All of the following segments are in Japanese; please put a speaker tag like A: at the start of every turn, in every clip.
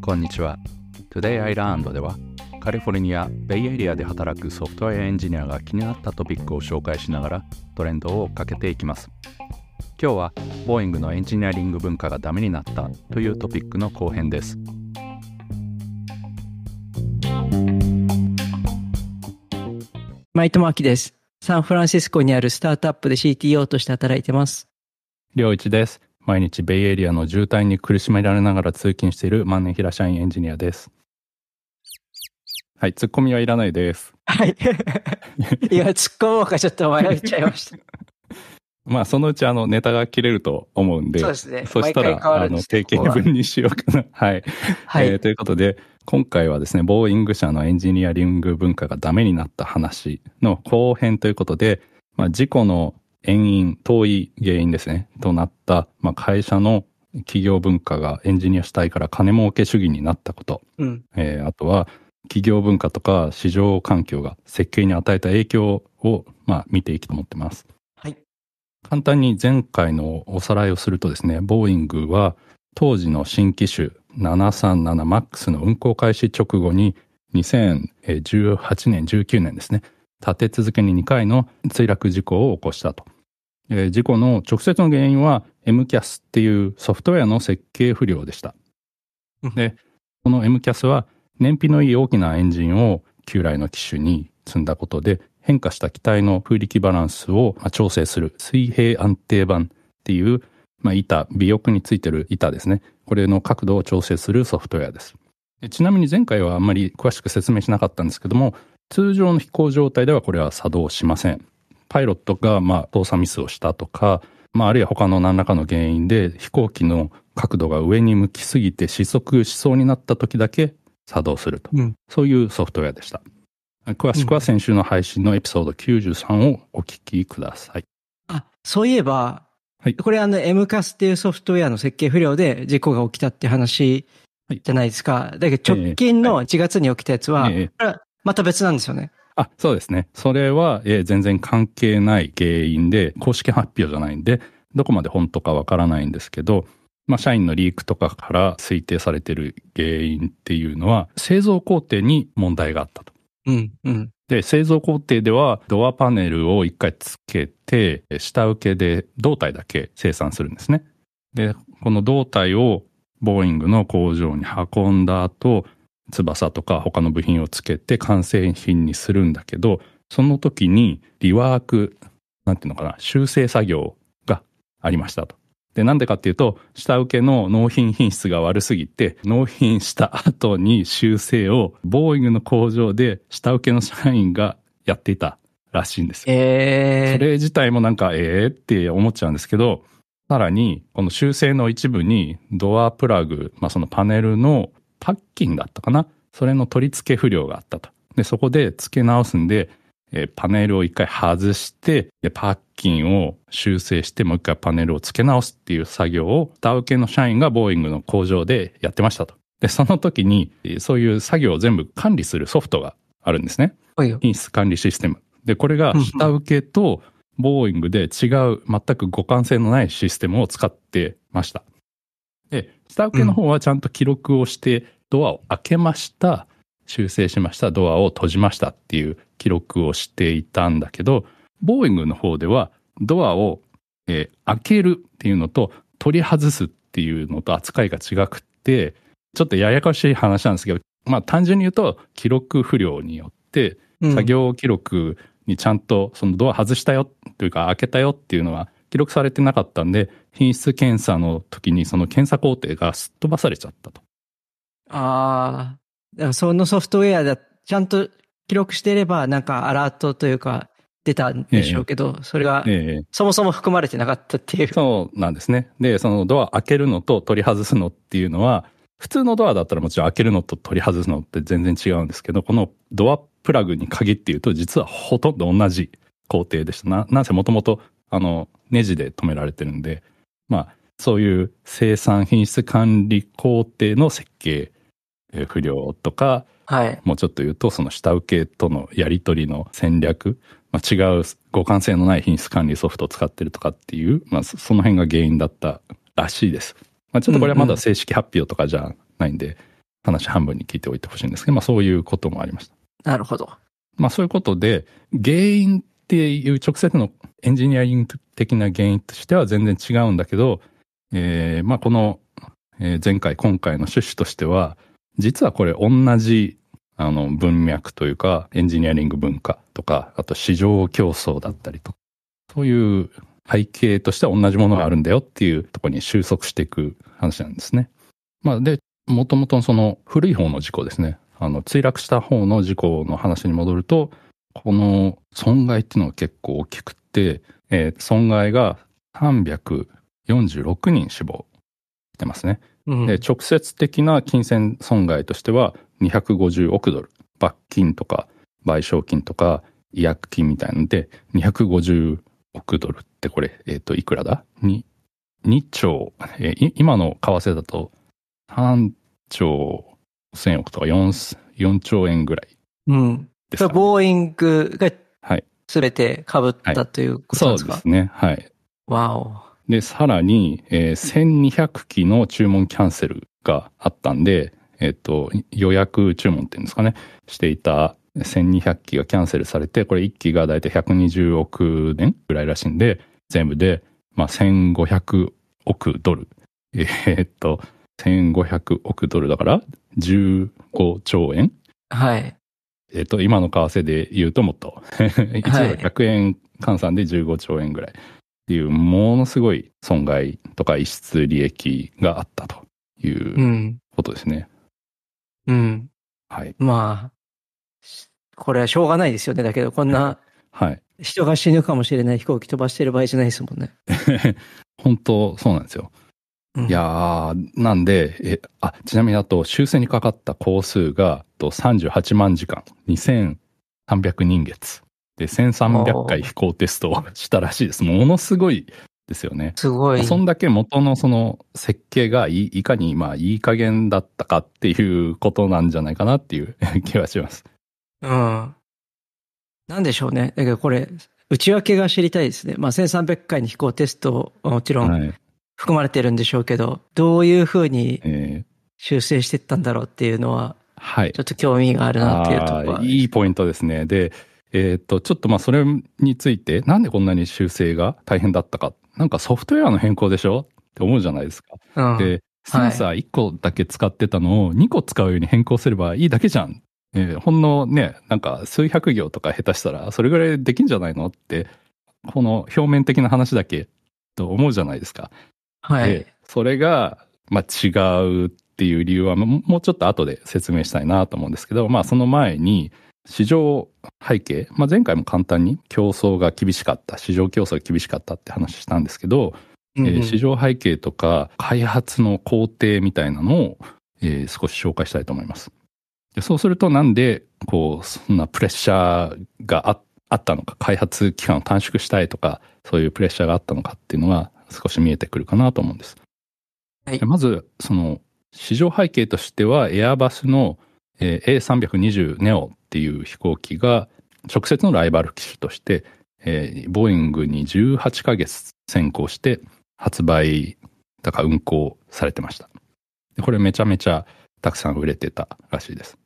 A: こんにちは Today I Learned ではカリフォルニア・ベイエリアで働くソフトウェアエンジニアが気になったトピックを紹介しながらトレンドを追っかけていきます今日はボーイングのエンジニアリング文化がダメになったというトピックの後編です
B: マイトマキです。サンフランシスコにあるスタートアップで CTO として働いてます。
A: 良一です毎日ベイエリアの渋滞に苦しめられながら通勤している万年平社員エンジニアですはいツッコミはいらないです
B: はい。いや、突っ込もうかちょっと迷っちゃいました。
A: まあそのうちあのネタが切れると思うんで
B: そうですね。
A: そしたら、あの、定
B: ど
A: 型文にしようかな。はい。
B: はい。
A: えーということで、今回はですね、ボーイング社のエンジニアリング文化がダメになった話の後編ということで、まあ、事故の遠因、遠い原因ですね、となった、まあ、会社の企業文化がエンジニア主体から金儲け主義になったこと、
B: うん。
A: えーあとは企業文化とか市場環境が設計に与えた影響を、まあ、見ていきたいと思ってます。
B: はい。
A: 簡単に前回のおさらいをするとですね、ボーイングは当時の新機種 737MAX の運行開始直後に2018年、19年ですね、立て続けに2回の墜落事故を起こしたと。えー事故の直接の原因は MCAS っていうソフトウェアの設計不良でした。で、この MCAS は燃費のいい大きなエンジンを旧来の機種に積んだことで変化した機体の風力バランスをまあ調整する水平安定板っていう、まあ、板、尾翼についてる板ですね。これの角度を調整するソフトウェアです。でちなみに前回はあんまり詳しく説明しなかったんですけども、通常の飛行状態ではこれは作動しません。パイロットがまあ動作ミスをしたとか、まあ、あるいは他の何らかの原因で飛行機の角度が上に向きすぎて失速しそうになった時だけ作動すると。
B: うん。
A: そういうソフトウェアでした。詳しくは先週の配信のエピソード93をお聞きください。
B: あ、そういえば、
A: はい
B: これあの MCAS っていうソフトウェアの設計不良で事故が起きたって話
A: はい
B: じゃないですか。だけど直近の1月に起きたやつはまた別なんですよね。
A: あ、そうですね。それは、えー全然関係ない原因で、公式発表じゃないんで、どこまで本当かわからないんですけど、まあ、社員のリークとかから推定されている原因っていうのは、製造工程に問題があったと。
B: うん。うん。
A: で、製造工程ではドアパネルを一回つけて、下請けで胴体だけ生産するんですね。で、この胴体をボーイングの工場に運んだ後、翼とか他の部品をつけて完成品にするんだけど、その時にリワーク、なんていうのかな、修正作業がありましたと。で、なんでかっていうと、下請けの納品品質が悪すぎて、納品した後に修正を、ボーイングの工場で下請けの社員がやっていたらしいんですよ。
B: え
A: それ自体もなんか、ええって思っちゃうんですけど、さらに、この修正の一部に、ドアプラグ、まあそのパネルのパッキンだったかな？それの取り付け不良があったと。で、そこで付け直すんで、えーパネルを一回外して、でパッキンを修正して、もう一回パネルを付け直すっていう作業を、下請けの社員がボーイングの工場でやってましたと。で、その時に、えーそういう作業を全部管理するソフトがあるんですね。品質管理システム。で、これが下請けとボーイングで違う全く互換性のないシステムを使ってました。で、下請けの方はちゃんと記録をして、ドアを開けました、修正しました、ドアを閉じましたっていう記録をしていたんだけど、ボーイングの方ではドアを、えー開けるっていうのと取り外すっていうのと扱いが違くって、ちょっとややこしい話なんですけど、まあ単純に言うと記録不良によって
B: うん。
A: 作業記録にちゃんとそのドア外したよというか開けたよっていうのは記録されてなかったんで品質検査の時にその検査工程がすっ飛ばされちゃったと。
B: ああ、そのソフトウェアだ、ちゃんと記録していれば、なんかアラートというか、出たんでしょうけど、それが、
A: ええ
B: そもそも含まれてなかったっていう。
A: そうなんですね。で、そのドア開けるのと取り外すのっていうのは普通のドアだったらもちろん開けるのと取り外すのって全然違うんですけど、このドアプラグに限って言うと実はほとんど同じ工程でした。な、なんせもともとあのネジで止められてるんで、まあそういう生産品質管理工程の設計えー不良とか、
B: はい。
A: もうちょっと言うと、その下請けとのやり取りの戦略、まあ、違う互換性のない品質管理ソフトを使ってるとかっていう、まあ、そその辺が原因だったらしいです。まあ、ちょっとこれはまだ正式発表とかじゃないんで、話半分に聞いておいてほしいんですけど、まあそういうこともありました。
B: なるほど。
A: まあそういうことで、原因っていう直接のエンジニアリング的な原因としては全然違うんだけど、えーまあこの、前回今回の趣旨としては、実はこれ同じあの文脈というか、エンジニアリング文化とか、あと市場競争だったりとか、そういう背景としては同じものがあるんだよっていうところに収束していく話なんですね。まあで、もともとその古い方の事故ですね。あの、墜落した方の事故の話に戻ると、この損害っていうのが結構大きくって、えー損害が346人死亡してますね。
B: うん。
A: で、直接的な金銭損害としては250億ドル。罰金とか賠償金とか違約金みたいなので250億ドルってこれ、えっ、と、いくらだ ?2、2兆、えーい今の為替だと3兆1000億とか 4, 4兆円ぐらい
B: うん。
A: ですか、ね。
B: ボーイングが
A: はい。
B: すべて被ったということ
A: そう
B: なんですか、
A: ですね。はい。
B: わお。
A: で、さらに、えー1200機の注文キャンセルがあったんで、えっ、と、予約注文っていうんですかね、していた1200機がキャンセルされて、これ1機がだいたい120億年ぐらいらしいんで、全部で、まあ、1500億ドル。えーっと、1500億ドルだから、15兆円
B: はい。
A: えっ、と、今の為替で言うともっと、1ドル100円換算で15兆円ぐらいっていう、ものすごい損害とか逸失利益があったといううんことですね。
B: うん。
A: はい。
B: まあ、しこれはしょうがないですよね。だけど、こんな
A: はい。
B: 人が死ぬかもしれない飛行機飛ばしてる場合じゃないですもんね。
A: 本当そうなんですよ。
B: うん
A: いやー、なんで、え、あ、ちなみにあと、修正にかかった工数が、と38万時間、2300人月。で、1300回飛行テストをしたらしいです。ものすごいですよね。
B: すごい。
A: そんだけ元のその設計がいいいかにまあいい加減だったかっていうことなんじゃないかなっていう 気がします。
B: うん。なんでしょうね。だけどこれ、内訳が知りたいですね。まあ、1300回の飛行テストはもちろん
A: はい。
B: 含まれてるんでしょうけど、どういうふうに
A: えー
B: 修正していったんだろうっていうのは、
A: はい
B: ちょ。っと興味があるなっていうところは
A: あー。いいポイントですね。で、えっ、と、ちょっとまあそれについて、なんでこんなに修正が大変だったか。なんかソフトウェアの変更でしょって思うじゃないですか。
B: うん。
A: で、センサー1個だけ使ってたのを2個使うように変更すればいいだけじゃん。えーほんのね、なんか数百行とか下手したらそれぐらいできんじゃないのって、この表面的な話だけと思うじゃないですか。
B: はい
A: で。それが、まあ違うっていう理由はももうちょっと後で説明したいなと思うんですけど、まあその前に市場背景、まあ前回も簡単に競争が厳しかった、市場競争が厳しかったって話したんですけど、
B: うんうん
A: えー市場背景とか開発の工程みたいなのを、えー少し紹介したいと思います。でそうするとなんでこうそんなプレッシャーがああったのか開発期間を短縮したいとかそういうプレッシャーがあったのかっていうのが少し見えてくるかなと思うんです。
B: はい
A: でまずその市場背景としてはエアバスの、えー A320 ネオっていう飛行機が直接のライバル機種として、えーボーイングに18ヶ月先行して発売だから運行されてました。でこれめちゃめちゃたくさん売れてたらしいです。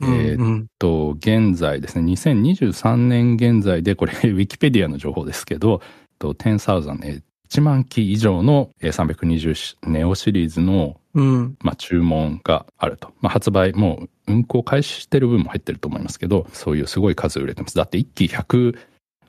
B: うん
A: えー
B: うん
A: と、現在ですね、2023年現在で、これ、ウィキペディアの情報ですけど、と10,000、えー1万機以上のえー320ネオシリーズの、
B: うん。
A: まあ、注文があると。まあ、発売、もう運行開始してる分も入ってると思いますけど、そういうすごい数売れてます。だって1機100、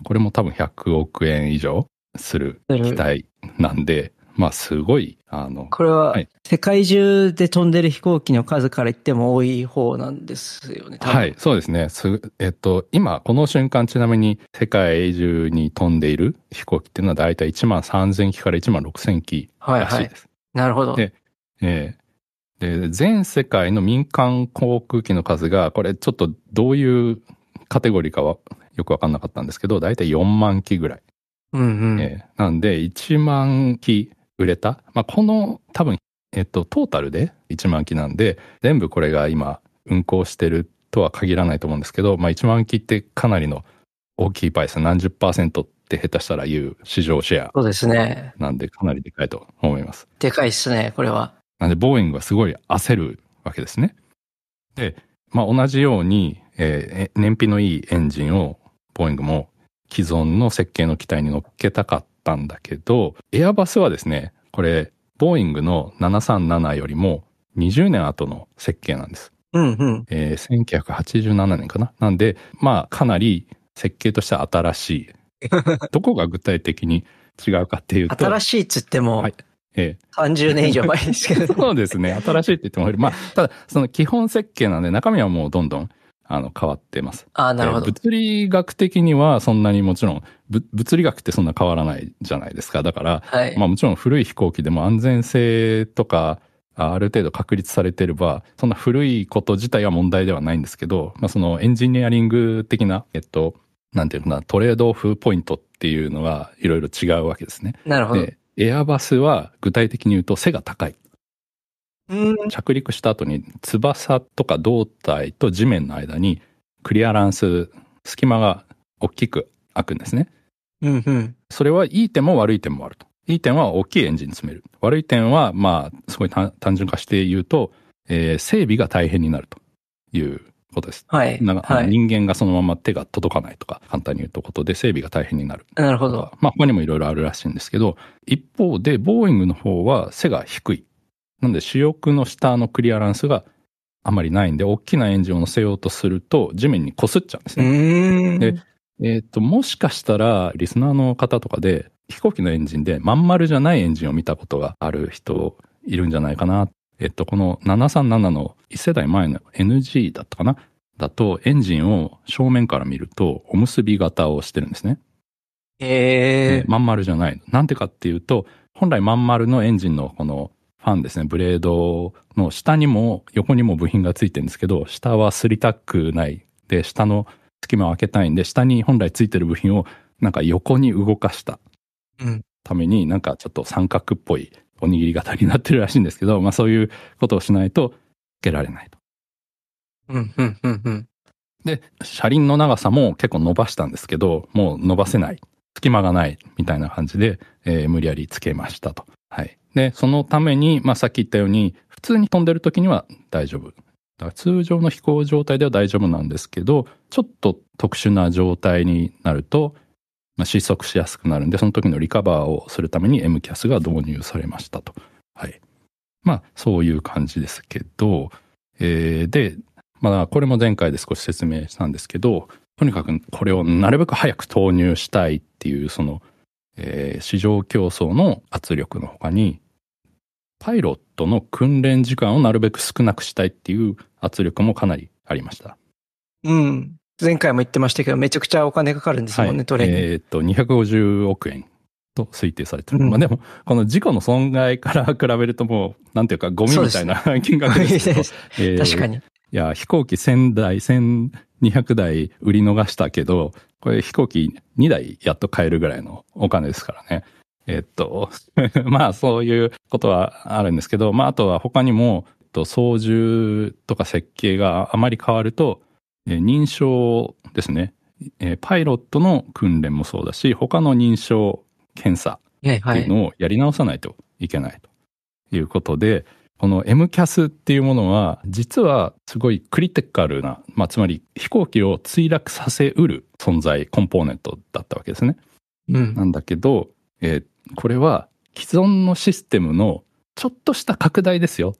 A: これも多分100億円以上する機体なんで、まあ、すごい、あの、
B: これは
A: はい
B: 世界中で飛んでる飛行機の数から言っても多い方なんですよね。
A: はい、そうですね。すえっと、今、この瞬間、ちなみに世界中に飛んでいる飛行機っていうのは大体1万3000機から1万6000機
B: はいはい
A: らしいで。す。
B: なるほど。
A: でええで、全世界の民間航空機の数が、これちょっとどういうカテゴリーかはよくわかんなかったんですけど、大体4万機ぐらい。
B: うんうん。
A: ええなんで、1万機売れた？まあ、この多分、えっと、トータルで1万機なんで、全部これが今運行してるっとは限らないと思うんですけど、まあ1万機ってかなりの大きいパイです。何十パーセントって下手したら言う市場シェア
B: そうですね。
A: なんでかなりでかいと思います。
B: でかいっすね、これは。
A: なんで、ボーイングはすごい焦るわけですね。で、まあ同じように、えー燃費のいいエンジンを、ボーイングも既存の設計の機体に乗っけたかったんだけど、エアバスはですね、これ、ボーイングの737よりも20年後の設計なんです。
B: うんうん。
A: えー1987年かな。なんで、まあかなり設計としては新しい。どこが具体的に違うかっていうと、
B: 新しいっつっても
A: はい、えー
B: 30年以上前ですけど。
A: そうですね。新しいって言っても、まあ、ただ、その基本設計なんで中身はもうどんどん、あの、変わってます。
B: ああ、なるほど
A: えー。物理学的にはそんなにもちろん、ぶ物理学ってそんな変わらないじゃないですか。だから、
B: はい。
A: まあもちろん古い飛行機でも安全性とか、あある程度確立されてれば、そんな古いこと自体は問題ではないんですけど、まあそのエンジニアリング的な、えっと、なんていうのかな、トレードオフポイントっていうのがいろいろ違うわけですね。
B: なるほど。
A: で、エアバスは具体的に言うと背が高い。
B: うん。
A: 着陸した後に翼とか胴体と地面の間にクリアランス、隙間が大きく開くんですね。
B: うんうん。
A: それはいい点も悪い点もあると。いい点は大きいエンジンに詰める。悪い点は、まあ、すごい単単純化して言うと、えー整備が大変になるということです。
B: はい。
A: なんか
B: はい。
A: 人間がそのまま手が届かないとか、簡単に言うとことで整備が大変になる。
B: なるほど。
A: まあ他にもいろいろあるらしいんですけど、一方でボーイングの方は背が低い。なんで主翼の下のクリアランスがあまりないんで、大きなエンジンを乗せようとすると地面に擦っちゃうんです
B: う
A: ね。でえっ、と、もしかしたらリスナーの方とかで飛行機のエンジンでまん丸じゃないエンジンを見たことがある人いるんじゃないかな。えっ、と、この737の1世代前の NG だったかな？だとエンジンを正面から見るとおむすび型をしてるんですね。
B: ええ
A: まん丸じゃないの。なんでかっていうと、本来まん丸のエンジンのこのファンですね、ブレードの下にも横にも部品がついてるんですけど、下はすりたくない。で、下の隙間を開けたいんで、下に本来ついてる部品をなんか横に動かした
B: うん。
A: ために、なんかちょっと三角っぽいおにぎり型になってるらしいんですけど、まあそういうことをしないと、つけられないと。
B: うん、うん、うん、うん。
A: で、車輪の長さも結構伸ばしたんですけど、もう伸ばせない。隙間がないみたいな感じで、えー無理やりつけましたと。はい。で、そのために、まあさっき言ったように、普通に飛んでる時には大丈夫。だから通常の飛行状態では大丈夫なんですけど、ちょっと特殊な状態になると、まあ、失速しやすくなるんで、その時のリカバーをするために MCAS が導入されましたと。はい。まあ、そういう感じですけど、えーで、まあ、これも前回で少し説明したんですけど、とにかくこれをなるべく早く投入したいっていう、その、えー市場競争の圧力の他に、パイロットの訓練時間をなるべく少なくしたいっていう圧力もかなりありました。
B: うん。前回も言ってましたけど、めちゃくちゃお金かかるんですもんね、トレーニング。
A: えーっと、250億円と推定されてる。
B: うん
A: まあでも、この事故の損害から比べるともう、なんていうか、ゴミみたいな金額ですけど。えー
B: 確かに。
A: いや、飛行機1000台、1200台売り逃したけど、これ飛行機2台やっと買えるぐらいのお金ですからね。えっと、まあそういうことはあるんですけど、まああとは他にも、えっと操縦とか設計があまり変わると、え認証ですね。えパイロットの訓練もそうだし、他の認証検査。っていうのをやり直さないといけないということで、この MCAS っていうものは、実はすごいクリティカルな、まあ、つまり飛行機を墜落させうる存在、コンポーネントだったわけですね。
B: うん。
A: なんだけど、えーこれは既存のシステムのちょっとした拡大ですよ。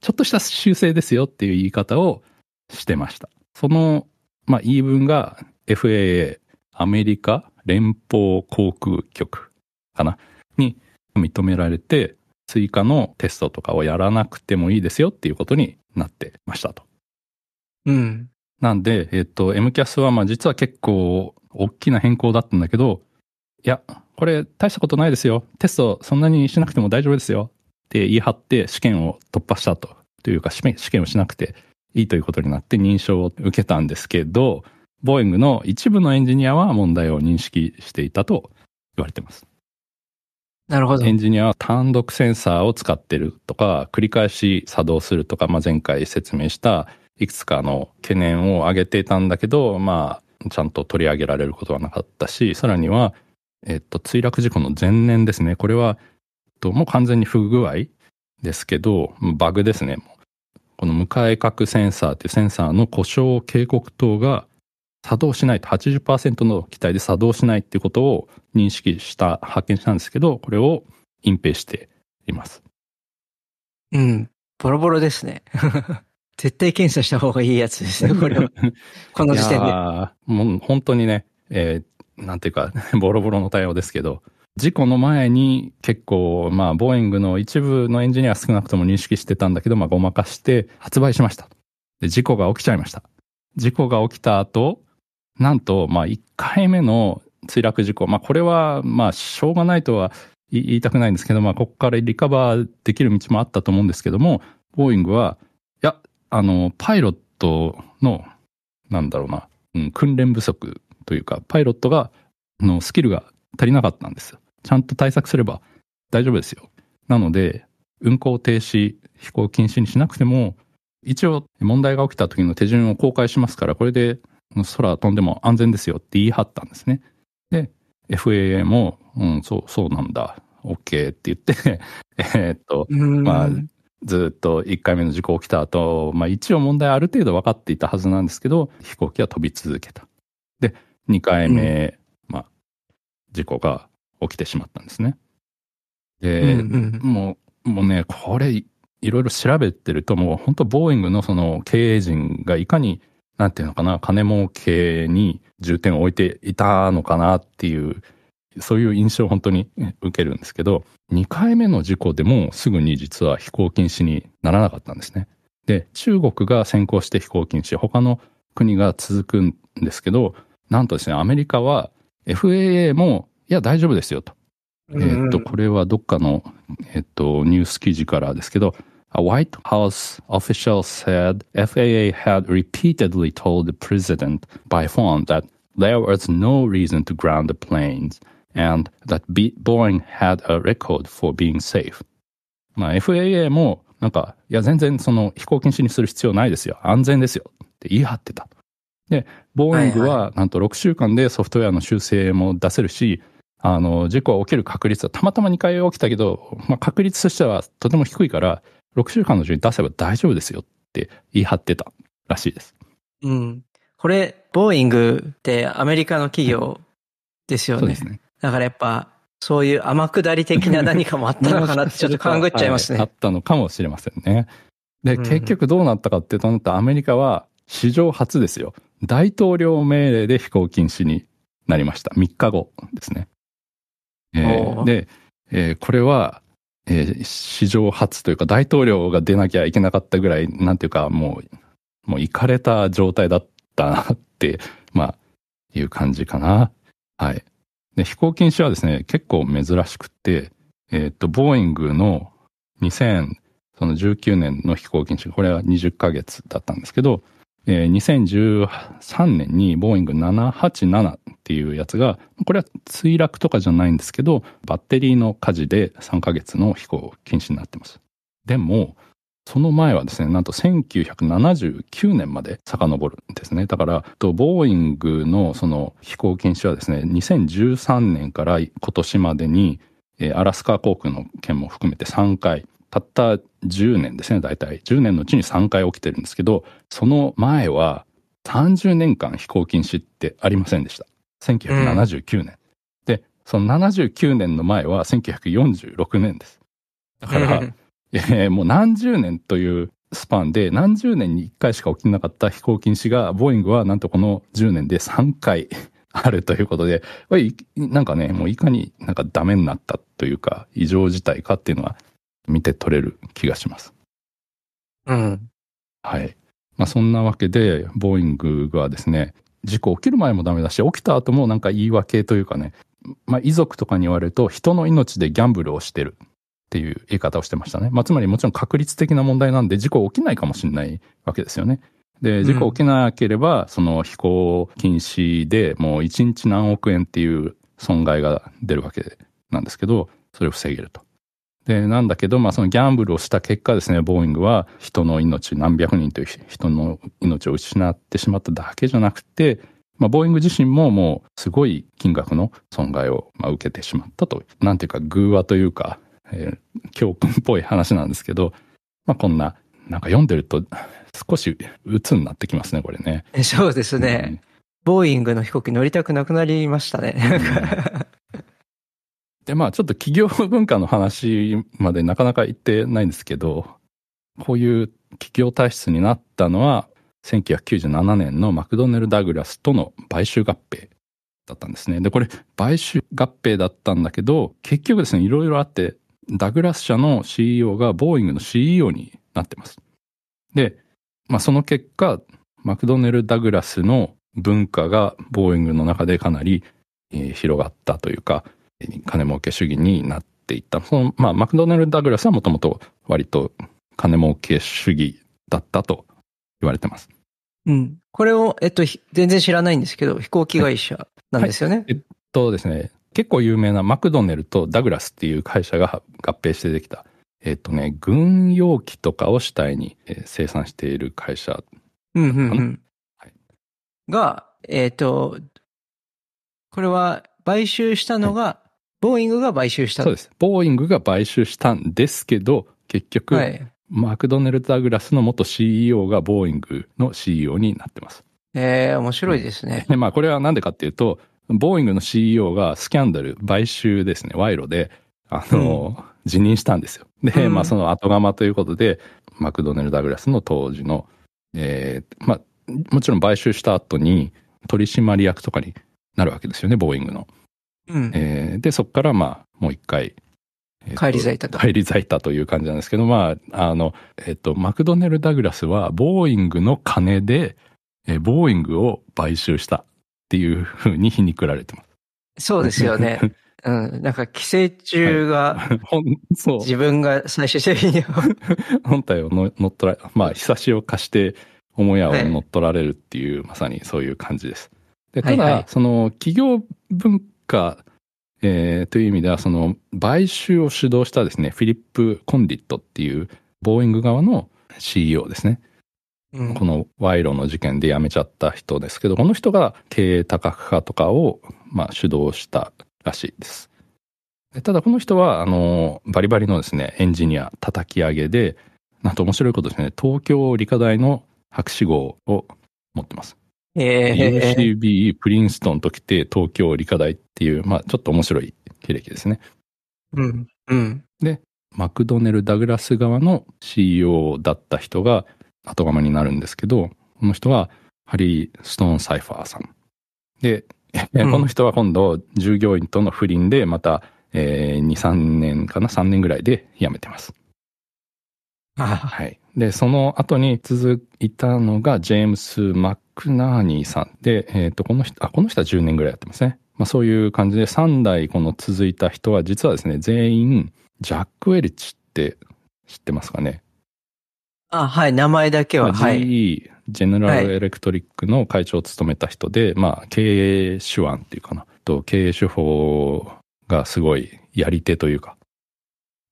A: ちょっとした修正ですよっていう言い方をしてました。その、まあ、言い分が FAA、アメリカ連邦航空局かな？に認められて、追加のテストとかをやらなくてもいいですよっていうことになってましたと。
B: うん。
A: なんで、えっと、MCAS はまあ実は結構大きな変更だったんだけど、いや、これ大したことないですよ。テストそんなにしなくても大丈夫ですよ。って言い張って試験を突破したと。というか試験試験をしなくていいということになって認証を受けたんですけど、ボーイングの一部のエンジニアは問題を認識していたと言われています。
B: なるほど
A: エ。ンジニアは単独センサーを使ってるとか、繰り返し作動するとか、まあ、前回説明したいくつかの懸念を挙げていたんだけど、まあ、ちゃんと取り上げられることはなかったし、さらには、えっと、墜落事故の前年ですね。これは、ともう完全に不具合ですけど、バグですね。この向かい角センサーっていうセンサーの故障警告灯が作動しないと80%の機体で作動しないっていうことを認識した、発見したんですけど、これを隠蔽しています。
B: うん。ボロボロですね。絶対検査した方がいいやつですね、これは。この時点で。
A: もう本当にね、えー、なんていうか、ボロボロの対応ですけど、事故の前に結構、まあ、ボーイングの一部のエンジニアは少なくとも認識してたんだけど、まあ、ごまかして発売しました。で、事故が起きちゃいました。事故が起きた後、なんと、まあ、1回目の墜落事故、まあ、これは、まあ、しょうがないとは言いたくないんですけど、まあ、ここからリカバーできる道もあったと思うんですけども、ボーイングは、いや、あの、パイロットの、なんだろうな、うん、訓練不足というか、パイロットが、のスキルが足りなかったんですよ。ちゃんと対策すれば大丈夫ですよ。なので、運行停止、飛行禁止にしなくても、一応問題が起きた時の手順を公開しますから、これで空飛んでも安全ですよって言い張ったんですね。で、FAA も、うん、そう、そうなんだ。OK って言って えっと、まあ、ずっと1回目の事故起きた後、まあ一応問題ある程度分かっていたはずなんですけど、飛行機は飛び続けた。で、2回目、うん、まあ、事故が起きてしまったんですね。で、うんうん、もう、もうね、これ、いろいろ調べてると、もう本当ボーイングのその経営陣がいかになんていうのかな、金儲けに重点を置いていたのかなっていう、そういう印象を本当に受けるんですけど、2回目の事故でもすぐに実は飛行禁止にならなかったんですね。で、中国が先行して飛行禁止、他の国が続くんですけど、なんとですね、アメリカは FAA も、いや、大丈夫ですよと。えっと、これはどっかの、えっと、ニュース記事からですけど、A White House official said FAA had repeatedly told the president by phone that there was no reason to ground the planes and that Boeing had a record for being safe. まあ FAA もなんか、いや全然その飛行禁止にする必要ないですよ。安全ですよ。って言い張ってた。で、ボーイングはなんと6週間でソフトウェアの修正も出せるし、あの、事故が起きる確率はたまたま2回起きたけど、まあ確率としてはとても低いから、6週間のうちに出せば大丈夫ですよって言い張ってたらしいです。
B: うん。これ、ボーイングってアメリカの企業ですよね。そうですね。だからやっぱ、そういう天下り的な何かもあったのかなって ちょっと勘ぐっちゃいますね。
A: あったのかもしれませんね。で、結局どうなったかっていうと、アメリカは史上初ですよ。大統領命令で飛行禁止になりました。3日後ですね。えー、で、えー、これはえー、史上初というか大統領が出なきゃいけなかったぐらい、なんていうかもう、もう行かれた状態だったなって、まあ、いう感じかな。はい。で、飛行禁止はですね、結構珍しくて、えっ、と、ボーイングの2019年の飛行禁止、これは20ヶ月だったんですけど、えー、2013年にボーイング787っていうやつが、これは墜落とかじゃないんですけど、バッテリーの火事で3ヶ月の飛行禁止になってます。でも、その前はですね、なんと1979年まで遡るんですね。だから、ボーイングのその飛行禁止はですね、2013年から今年までに、アラスカ航空の件も含めて3回たった10年ですね、大体。10年のうちに3回起きてるんですけど、その前は30年間飛行禁止ってありませんでした。1979年。うん、で、その79年の前は1946年です。だから、えー、もう何十年というスパンで何十年に1回しか起きなかった飛行禁止が、ボーイングはなんとこの10年で3回あるということで、なんかね、もういかになんかダメになったというか、異常事態かっていうのは見て取れる気がします。
B: うん。
A: はい。まあそんなわけで、ボーイングはですね、事故起きる前もダメだし、起きた後もなんか言い訳というかね、まあ遺族とかに言われると人の命でギャンブルをしてるっていう言い方をしてましたね。まあつまりもちろん確率的な問題なんで事故起きないかもしれないわけですよね。で、事故起きなければ、その飛行禁止でもう1日何億円っていう損害が出るわけなんですけど、それを防げると。で、なんだけど、まあそのギャンブルをした結果ですね、ボーイングは人の命、何百人という人の命を失ってしまっただけじゃなくて、まあ、ボーイング自身ももうすごい金額の損害をまあ受けてしまったと、なんていうか偶話というか、えー、教訓っぽい話なんですけど、まあこんな、なんか読んでると少し鬱になってきますね、これね。
B: そうですね。うん、ボーイングの飛行機乗りたくなくなりましたね。
A: で、まあちょっと企業文化の話までなかなか言ってないんですけど、こういう企業体質になったのは、1997年のマクドネル・ダグラスとの買収合併だったんですね。で、これ、買収合併だったんだけど、結局ですね、いろいろあって、ダグラス社の CEO がボーイングの CEO になってます。で、まあその結果、マクドネル・ダグラスの文化がボーイングの中でかなり、えー、広がったというか、金儲け主義になっていった。その、まあ、マクドナルド・ダグラスはもともと割と金儲け主義だったと言われてます。
B: うん。これを、えっと、全然知らないんですけど、飛行機会社なんですよね？はい、
A: えっとですね、結構有名なマクドネルとダグラスっていう会社が合併してできた、えっとね、軍用機とかを主体に生産している会社。
B: うんうんうん。はい、が、えっ、と、これは買収したのが、ボーイングが買収した
A: そうです。ボーイングが買収したんですけど、結局、はい、マクドネル・ダグラスの元 CEO がボーイングの CEO になってます。
B: ええー、面白いですね。
A: で、まあこれはなんでかっていうと、ボーイングの CEO がスキャンダル、買収ですね、賄賂で、あの、うん、辞任したんですよ。で、うん、まあその後釜ということで、マクドネル・ダグラスの当時の、ええー、まあ、もちろん買収した後に取締役とかになるわけですよね、ボーイングの。うん、えー、で、そこからまあ、もう一回、
B: えー、帰り咲いたと。
A: 帰り咲いたという感じなんですけど、まあ、あの、えっ、と、マクドネル・ダグラスは、ボーイングの金で、えー、ボーイングを買収したっていうふうに皮肉られてます。
B: そうですよね。うん。なんか、寄生虫が、はい。自分が最終的に
A: 本体を乗っ取られ、まあ、ひさしを貸して、母屋を乗っ取られるっていう、はい、まさにそういう感じです。でただ、はいはい、その企業文化、えー、という意味では、その買収を主導したですね、フィリップ・コンディットっていうボーイング側の CEO ですね。うん、この賄賂の事件で辞めちゃった人ですけど、この人が経営多角化とかを、まあ、主導したらしいです。ただこの人は、あの、バリバリのですね、エンジニア叩き上げで、なんと面白いことですね、東京理科大の博士号を持ってます。
B: え
A: ー、UCB、プリンストンと来て東京理科大っていう、まあちょっと面白い経歴ですね。
B: うん。うん。
A: で、マクドネル・ダグラス側の CEO だった人が後釜になるんですけど、この人はハリー・ストーン・サイファーさん。で、うん、この人は今度従業員との不倫でまた、えー、2、3年かな ?3 年ぐらいで辞めてます。はい。で、その後に続いたのが、ジェームス・マックナーニーさんで、えっ、ー、と、この人、あ、この人は10年ぐらいやってますね。まあそういう感じで3代この続いた人は実はですね、全員、ジャック・ウェルチって知ってますかね？
B: あ、はい、名前だけは、
A: はい。GE、ジェネラル・エレクトリックの会長を務めた人で、はい、まあ経営手腕っていうかな、と経営手法がすごいやり手というか、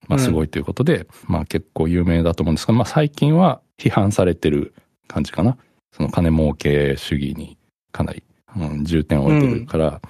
A: まあすごいということで、うん、まあ結構有名だと思うんですが、まあ最近は批判されてる感じかな。その金儲け主義にかなり、うん、重点を置いてるから、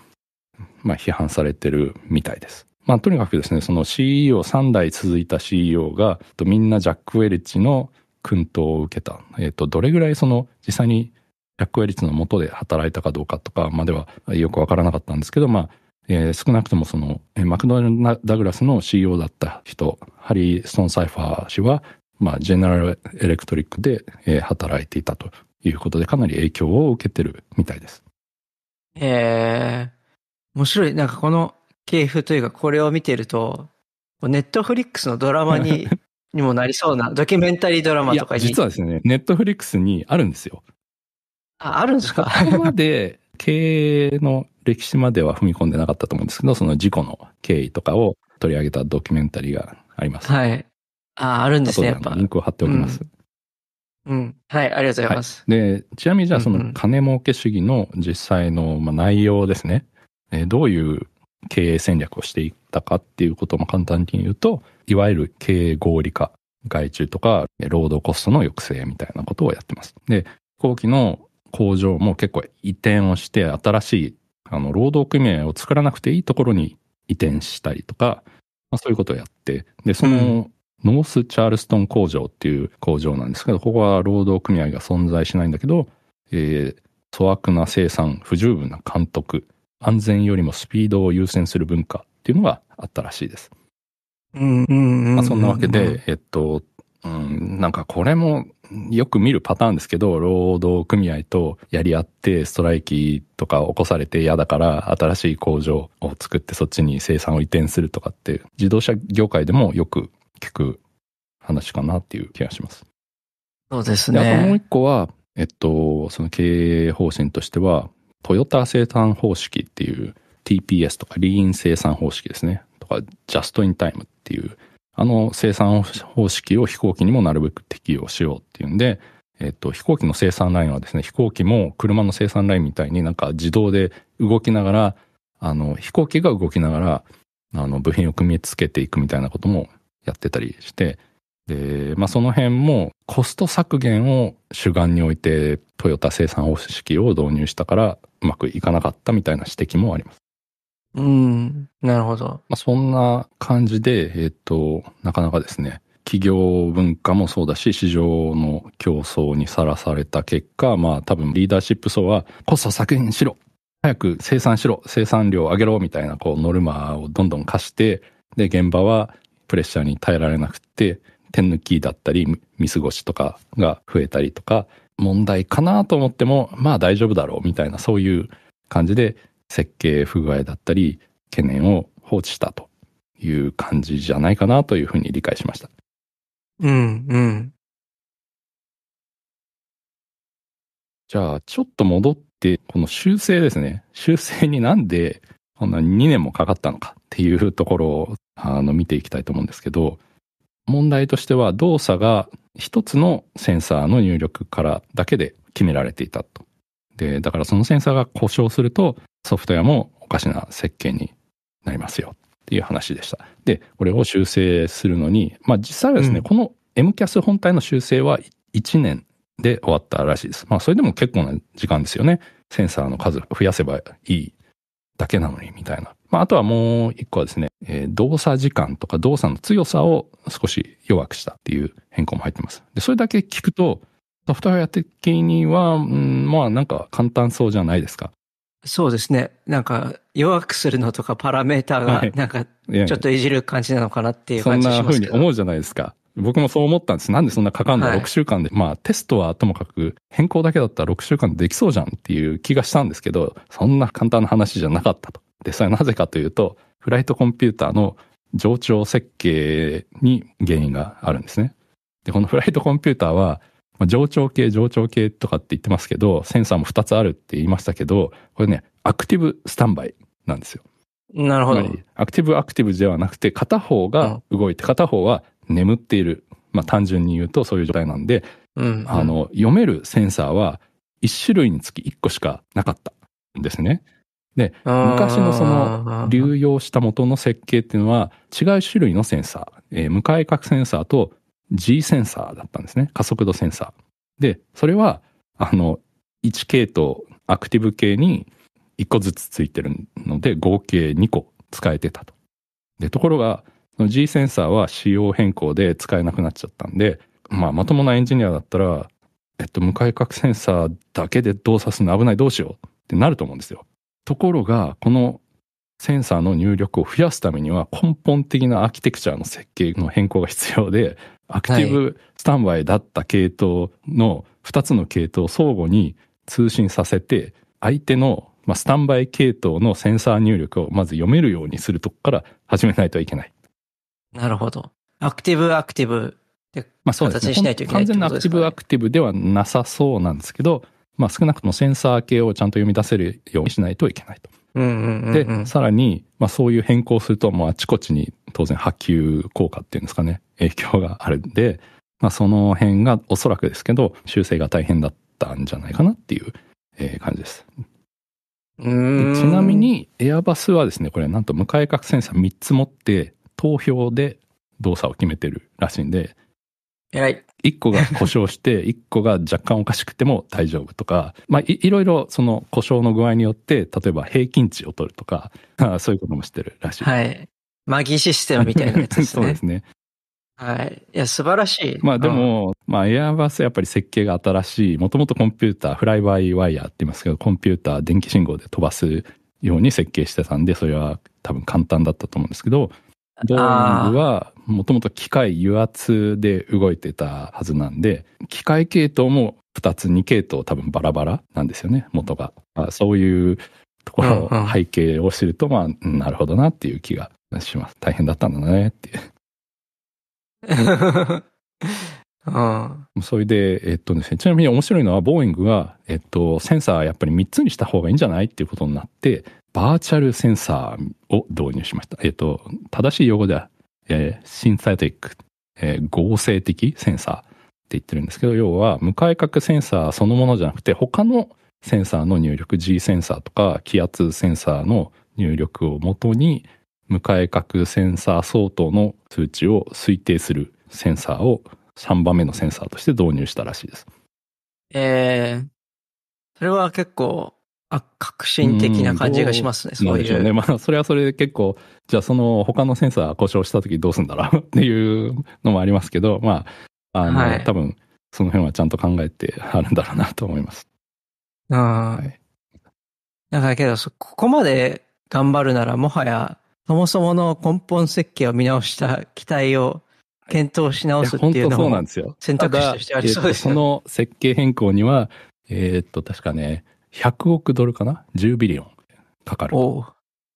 A: うん、まあ批判されてるみたいです。まあとにかくですね、その CEO、3代続いた CEO が、みんなジャック・ウェルチの薫陶を受けた。えっ、ー、と、どれぐらいその実際にジャック・ウェルチの下で働いたかどうかとかまではよくわからなかったんですけど、まあ、えー、少なくともその、えー、マクドナルド・ダグラスの CEO だった人、ハリー・ストーン・サイファー氏は、まあ、ジェネラル・エレクトリックで、えー、働いていたということで、かなり影響を受けてるみたいです。
B: ええー、面白い。なんかこの系譜というか、これを見てると、ネットフリックスのドラマに にもなりそうな、ドキュメンタリードラマとかに。
A: 実はですね、ネットフリックスにあるんですよ。
B: あ、あるんですか？
A: ここまで経営の歴史までは踏み込んでなかったと思うんですけど、その事故の経緯とかを取り上げたドキュメンタリーがあります。
B: はい。あ、あるんですね、やっぱ。
A: リンクを貼っておきます。
B: うん、うん。はい、ありがとうございます。
A: はい、で、ちなみにじゃあその金儲け主義の実際の内容ですね。えー、どういう経営戦略をしていったかっていうことも簡単に言うと、いわゆる経営合理化、外注とか労働コストの抑制みたいなことをやってます。で、飛行機の工場も結構移転をして新しいあの労働組合を作らなくていいところに移転したりとか、まあ、そういうことをやって、で、その、ノースチャールストン工場っていう工場なんですけど、ここは労働組合が存在しないんだけど、えー、粗悪な生産、不十分な監督、安全よりもスピードを優先する文化っていうのがあったらしいです。
B: うんうんうん、
A: まあ、そんなわけで、えっと、うん、なんかこれもよく見るパターンですけど、労働組合とやり合ってストライキとか起こされて嫌だから新しい工場を作ってそっちに生産を移転するとかって自動車業界でもよく聞く話かなっていう気がします。
B: そうですね。
A: あともう一個は、えっと、その経営方針としては、トヨタ生産方式っていう TPS とかリーン生産方式ですね。とか、ジャストインタイムっていうあの生産方式を飛行機にもなるべく適用しようっていうんで、えっと、飛行機の生産ラインはですね、飛行機も車の生産ラインみたいになんか自動で動きながら、あの、飛行機が動きながら、あの、部品を組み付けていくみたいなこともやってたりして、で、まあその辺もコスト削減を主眼に置いてトヨタ生産方式を導入したからうまくいかなかったみたいな指摘もあります。
B: うん、なるほど。
A: まあ、そんな感じで、えっ、と、なかなかですね、企業文化もそうだし、市場の競争にさらされた結果、まあ多分リーダーシップ層はコスト削減しろ早く生産しろ生産量上げろみたいなこうノルマをどんどん課して、で、現場はプレッシャーに耐えられなくて、手抜きだったり、見過ごしとかが増えたりとか、問題かなと思っても、まあ大丈夫だろうみたいなそういう感じで設計不具合だったり懸念を放置したという感じじゃないかなというふうに理解しました。
B: うん、うん。
A: じゃあ、ちょっと戻って、この修正ですね。修正になんでこんな2年もかかったのかっていうところをあの見ていきたいと思うんですけど、問題としては動作が一つのセンサーの入力からだけで決められていたと。で、だからそのセンサーが故障するとソフトウェアもおかしな設計になりますよっていう話でした。で、これを修正するのに、まあ実際はですね、うん、この MCAS 本体の修正は1年で終わったらしいです。まあそれでも結構な時間ですよね。センサーの数増やせばいいだけなのにみたいな。まああとはもう一個はですね、えー、動作時間とか動作の強さを少し弱くしたっていう変更も入ってます。で、それだけ聞くと、ソフトウェア的には、うん、まあなんか簡単そうじゃないですか。
B: そうですね。なんか、弱くするのとかパラメーターが、なんか、ちょっといじる感じなのかなっていう感じします
A: そんな風に思うじゃないですか。僕もそう思ったんです。なんでそんなかかんの、はい、?6 週間で。まあ、テストはともかく、変更だけだったら6週間でできそうじゃんっていう気がしたんですけど、そんな簡単な話じゃなかったと。で、それはなぜかというと、フライトコンピューターの上長設計に原因があるんですね。で、このフライトコンピューターは、まあ、上長系、上長系とかって言ってますけど、センサーも2つあるって言いましたけど、これね、アクティブスタンバイなんですよ。
B: なるほど。
A: アクティブアクティブではなくて、片方が動いて、片方は眠っている。まあ単純に言うとそういう状態なんで、うんうん、あの、読めるセンサーは1種類につき1個しかなかったんですね。で、昔のその流用した元の設計っていうのは違う種類のセンサー、えー、向かい角センサーと G センサーだったんですね。加速度センサー。で、それは、あの、1系統、アクティブ系に1個ずつついてるので、合計2個使えてたと。で、ところが、G センサーは仕様変更で使えなくなっちゃったんで、まあ、まともなエンジニアだったら、えっと、向かい角センサーだけで動作するの危ない、どうしようってなると思うんですよ。ところが、このセンサーの入力を増やすためには根本的なアーキテクチャの設計の変更が必要で、アクティブスタンバイだった系統の2つの系統を相互に通信させて、相手のスタンバイ系統のセンサー入力をまず読めるようにするとこから始めないといけない。
B: なるほど。アクティブアクティブって形にしないといけ
A: ない、ね、完全なアクティブアクティブではなさそうなんですけど、まあ少なくともセンサー系をちゃんと読み出せるようにしないといけないと。で、さらに、まあそういう変更すると、もうあちこちに当然波及効果っていうんですかね、影響があるんで、まあその辺がおそらくですけど、修正が大変だったんじゃないかなっていう、えー、感じです。ちなみに、エアバスはですね、これなんと向かい角センサー3つ持って、投票で動作を決めてるらしいんで、
B: 偉い。
A: 1個が故障して、1個が若干おかしくても大丈夫とか、まあい、いろいろその故障の具合によって、例えば平均値を取るとか、そういうこともしてるらしい。
B: はい。マギーシステムみたいなやつですね。
A: そうですね。
B: はい。いや、素晴らしい。
A: まあでも、うん、まあエアバスやっぱり設計が新しい、もともとコンピューター、フライバイワイヤーって言いますけど、コンピューター、電気信号で飛ばすように設計してたんで、それは多分簡単だったと思うんですけど、ボーイングはもともと機械油圧で動いてたはずなんで、機械系統も2つ、2系統多分バラバラなんですよね、元が。そういうところ、背景を知ると、まあ、なるほどなっていう気がします。大変だったんだねってい う。それで、えっとですね、ちなみに面白いのは、ボーイングが、えっと、センサーやっぱり3つにした方がいいんじゃないっていうことになって、バーチャルセンサーを導入しました。えっと、正しい用語では、えー、シンサティック、えー、合成的センサーって言ってるんですけど、要は、向かい角センサーそのものじゃなくて、他のセンサーの入力、G センサーとか気圧センサーの入力をもとに、向かい角センサー相当の数値を推定するセンサーを3番目のセンサーとして導入したらしいです。
B: えー、それは結構、あ、革新的な感じがしますね、うそういう。
A: ね。まあ、それはそれで結構、じゃあその他のセンサー故障した時どうすんだろう？っていうのもありますけど、まあ、あの、はい、多分、その辺はちゃんと考えてあるんだろうなと思います。
B: ああ。はい。だからけど、ここまで頑張るなら、もはや、そもそもの根本設計を見直した機体を検討し直すっていうのも選択肢としてありそうです、
A: ね、その設計変更には、えー、っと、確かね、100億ドルかな ?10 ビリオンかかる。
B: お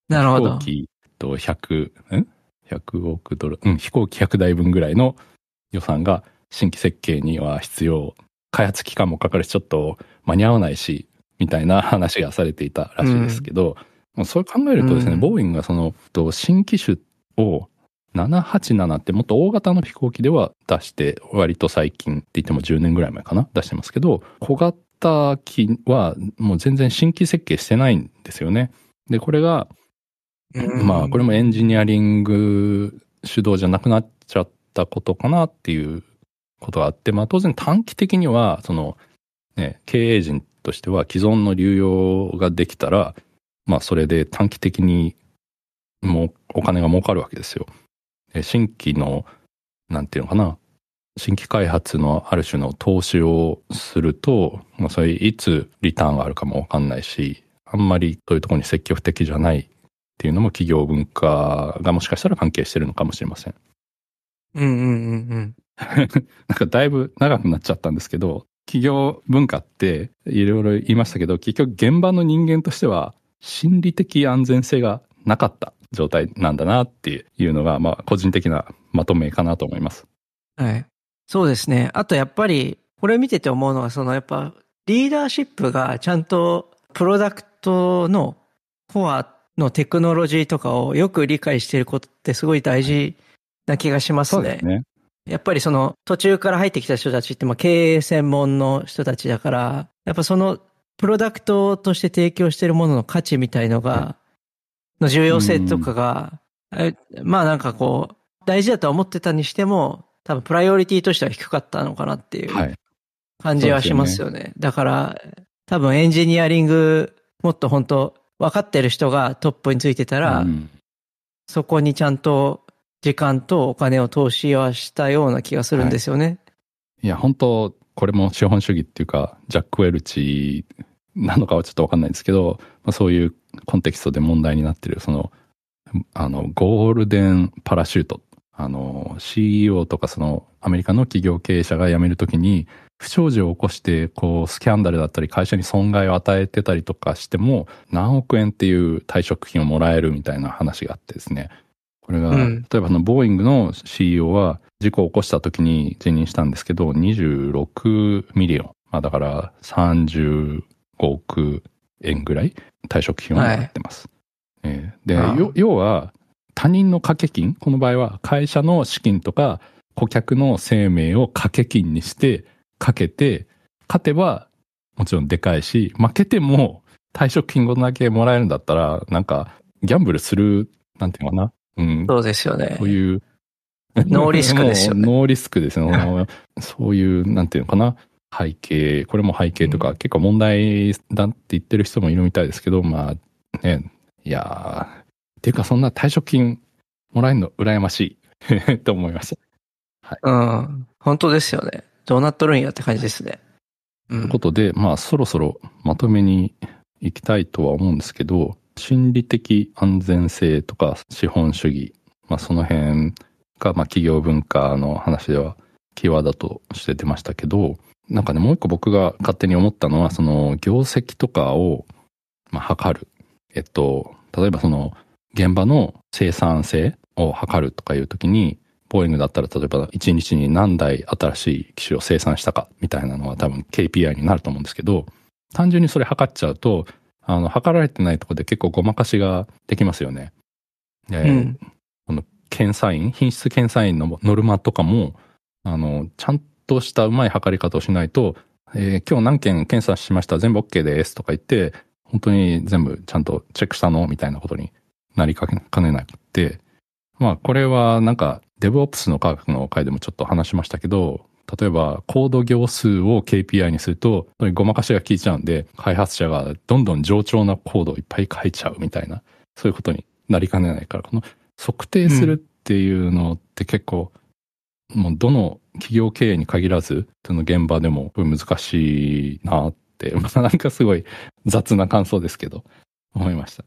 B: なるほど。
A: 飛行機と100、ん ?100 億ドル、うん、飛行機100台分ぐらいの予算が新規設計には必要。開発期間もかかるし、ちょっと間に合わないし、みたいな話がされていたらしいですけど、うん、そう考えるとですね、うん、ボーイングがその、新機種を787ってもっと大型の飛行機では出して、割と最近って言っても10年ぐらい前かな出してますけど、小型機はもう全然新規設計してないんですよね。で、これが、まあこれもエンジニアリング主導じゃなくなっちゃったことかなっていうことがあって、まあ当然短期的には、その、ね、経営陣としては既存の流用ができたら、まあそれで短期的にもうお金が儲かるわけですよ。新規の、なんていうのかな、新規開発のある種の投資をすると、まあ、それいつリターンがあるかもわかんないし、あんまりそういうところに積極的じゃないっていうのも企業文化がもしかしたら関係してるのかもしれません。
B: うんうんうんうん。
A: なんかだいぶ長くなっちゃったんですけど、企業文化っていろいろ言いましたけど、結局現場の人間としては心理的安全性がなかった状態なんだなっていうのが、まあ、個人的なまとめかなと思います。
B: はい。そうですね。あとやっぱり、これ見てて思うのは、そのやっぱ、リーダーシップがちゃんと、プロダクトのコアのテクノロジーとかをよく理解していることってすごい大事な気がしますね。そうですね。やっぱりその途中から入ってきた人たちってまあ経営専門の人たちだから、やっぱそのプロダクトとして提供しているものの価値みたいのがの重要性とかが、まあなんかこう、大事だと思ってたにしても、多分プライオリティとしては低かったのかなっていう感じはしますよね。はい、よね。だから、多分エンジニアリング、もっと本当分かってる人がトップについてたら、うん、そこにちゃんと時間とお金を投資はしたような気がするんですよね。はい、
A: いや、本当これも資本主義っていうか、ジャック・ウェルチなのかはちょっとわかんないですけど、まあ、そういうコンテキストで問題になってる、その、あの、ゴールデンパラシュート。あの、CEO とかそのアメリカの企業経営者が辞めるときに、不祥事を起こして、こう、スキャンダルだったり、会社に損害を与えてたりとかしても、何億円っていう退職金をもらえるみたいな話があってですね。これが、うん、例えばのボーイングの CEO は事故を起こした時に辞任したんですけど、26 million。まあだから35億円ぐらい退職金をもらってます。はい、えー、で、要は、他人の掛け金、この場合は会社の資金とか顧客の生命を掛け金にしてかけて、勝てばもちろんでかいし、負けても退職金こんだけもらえるんだったら、なんか、ギャンブルする、なんていうのかな？うん。
B: そうですよね
A: そ。ういう。
B: ノーリスクですよね
A: ノーリスクですよ。そういう、なんていうのかな。背景、これも背景とか、結構問題だって言ってる人もいるみたいですけど、まあ、ね、いやー、っていうかそんな退職金もらえるの羨ましい と思いました。
B: うん。本当ですよね。どうなっとるんやって感じですね。う。
A: というんことで、まあそろそろまとめに行きたいとは思うんですけど、心理的安全性とか資本主義、まあその辺が、まあ企業文化の話ではキーワードとして出ましたけど、なんかね、もう一個僕が勝手に思ったのは、その業績とかを、まあ、測る。えっと、例えばその現場の生産性を測るとかいうときに、ボーイングだったら例えば1日に何台新しい機種を生産したかみたいなのは多分 KPI になると思うんですけど、単純にそれ測っちゃうと、あの、測られてないところで結構ごまかしができますよね。で
B: うん。
A: この検査員、品質検査員のノルマとかも、あの、ちゃんとしたうまい測り方をしないと、えー今日何件検査しました？全部 OK ですとか言って、本当に全部ちゃんとチェックしたの？みたいなことになりかねなくって、まあこれはなんか DevOps の科学の回でもちょっと話しましたけど、例えばコード行数を KPI にすると、ごまかしが効いちゃうんで、開発者がどんどん冗長なコードをいっぱい書いちゃうみたいな、そういうことになりかねないから、この測定するっていうのって結構、もうどの企業経営に限らず、その現場でも難しいなって、まあなんかすごい雑な感想ですけど、思いました。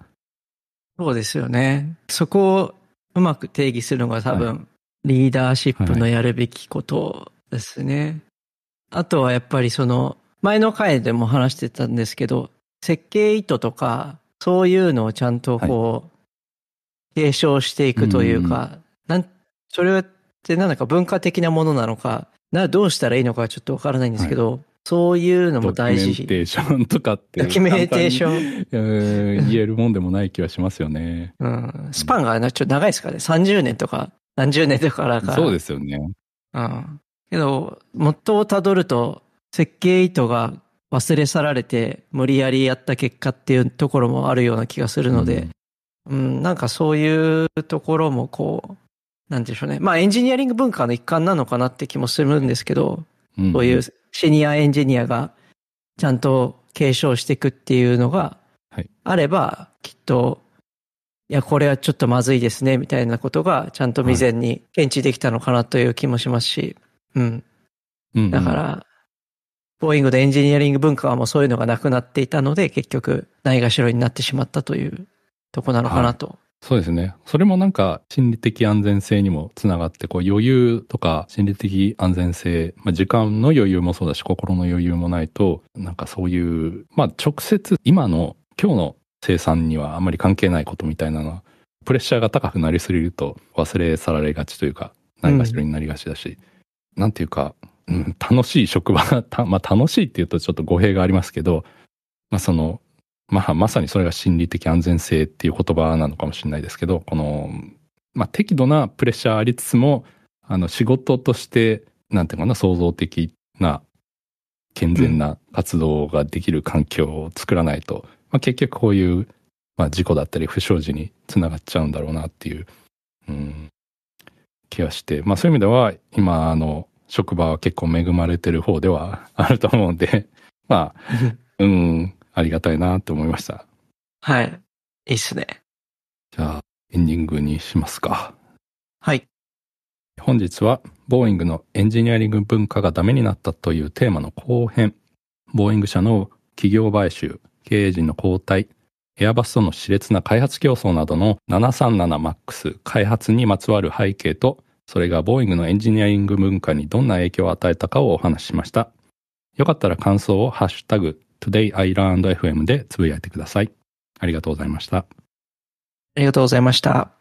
B: そうですよね。そこをうまく定義するのが多分、リーダーシップのやるべきことですね。あとはやっぱりその、前の回でも話してたんですけど、設計意図とか、そういうのをちゃんとこう、継承していくというか、なん、それってなんだか文化的なものなのか、な、どうしたらいいのかちょっとわからないんですけど、そういうのも大
A: ドキュメン
B: 事。
A: テーションとかって。
B: ドキュメンテーション。
A: ン。言えるもんでもない気はしますよね。
B: うん。スパンがなちょっと長いですかね。30年とか、何十年とかだから。
A: そうですよね。
B: うん。けど、元をたどると、設計意図が忘れ去られて、無理やりやった結果っていうところもあるような気がするので、うん、なんかそういうところもこう、なんでしょうね。まあエンジニアリング文化の一環なのかなって気もするんですけど、
A: うん、
B: そういうシニアエンジニアがちゃんと継承していくっていうのが
A: はい。
B: あれば、きっと、いや、これはちょっとまずいですね、みたいなことがちゃんと未然に検知できたのかなという気もしますし、うん。
A: うん
B: だか、ら、ボーイングでエンジニアリング文化はもうそういうのがなくなっていたので、結局、ないがしろになってしまったというとこなのかなと。
A: そうですね。それもなんか心理的安全性にもつながって、こう余裕とか心理的安全性、まあ、時間の余裕もそうだし、心の余裕もないと、なんかそういう、まあ直接今の今日の生産にはあまり関係ないことみたいなのは、プレッシャーが高くなりすぎると忘れ去られがちというか、ないがしろになりがちだし、なんていうか、うん、楽しい職場が、た まあ楽しいっていうとちょっと語弊がありますけど、まあその、まあまさにそれが心理的安全性っていう言葉なのかもしれないですけど、この、まあ適度なプレッシャーありつつも、あの仕事として、なんていうかな、創造的な、健全な活動ができる環境を作らないと、まあ結局こういう、まあ事故だったり不祥事につながっちゃうんだろうなっていう、うん、気がして、まあそういう意味では、今、あの、職場は結構恵まれてる方では あると思うんで、まあ、うん、ありがたいなって思いました。
B: はい。いいっすね。
A: じゃあ、エンディングにしますか。
B: はい。
A: 本日は、ボーイングのエンジニアリング文化がダメになったというテーマの後編、ボーイング社の企業買収、経営陣の交代、エアバスとの熾烈な開発競争などの 737MAX 開発にまつわる背景と、それがボーイングのエンジニアリング文化にどんな影響を与えたかをお話ししました。よかったら感想をハッシュタグ todayIlearnedFM でつぶやいてください。ありがとうございました。
B: ありがとうございました。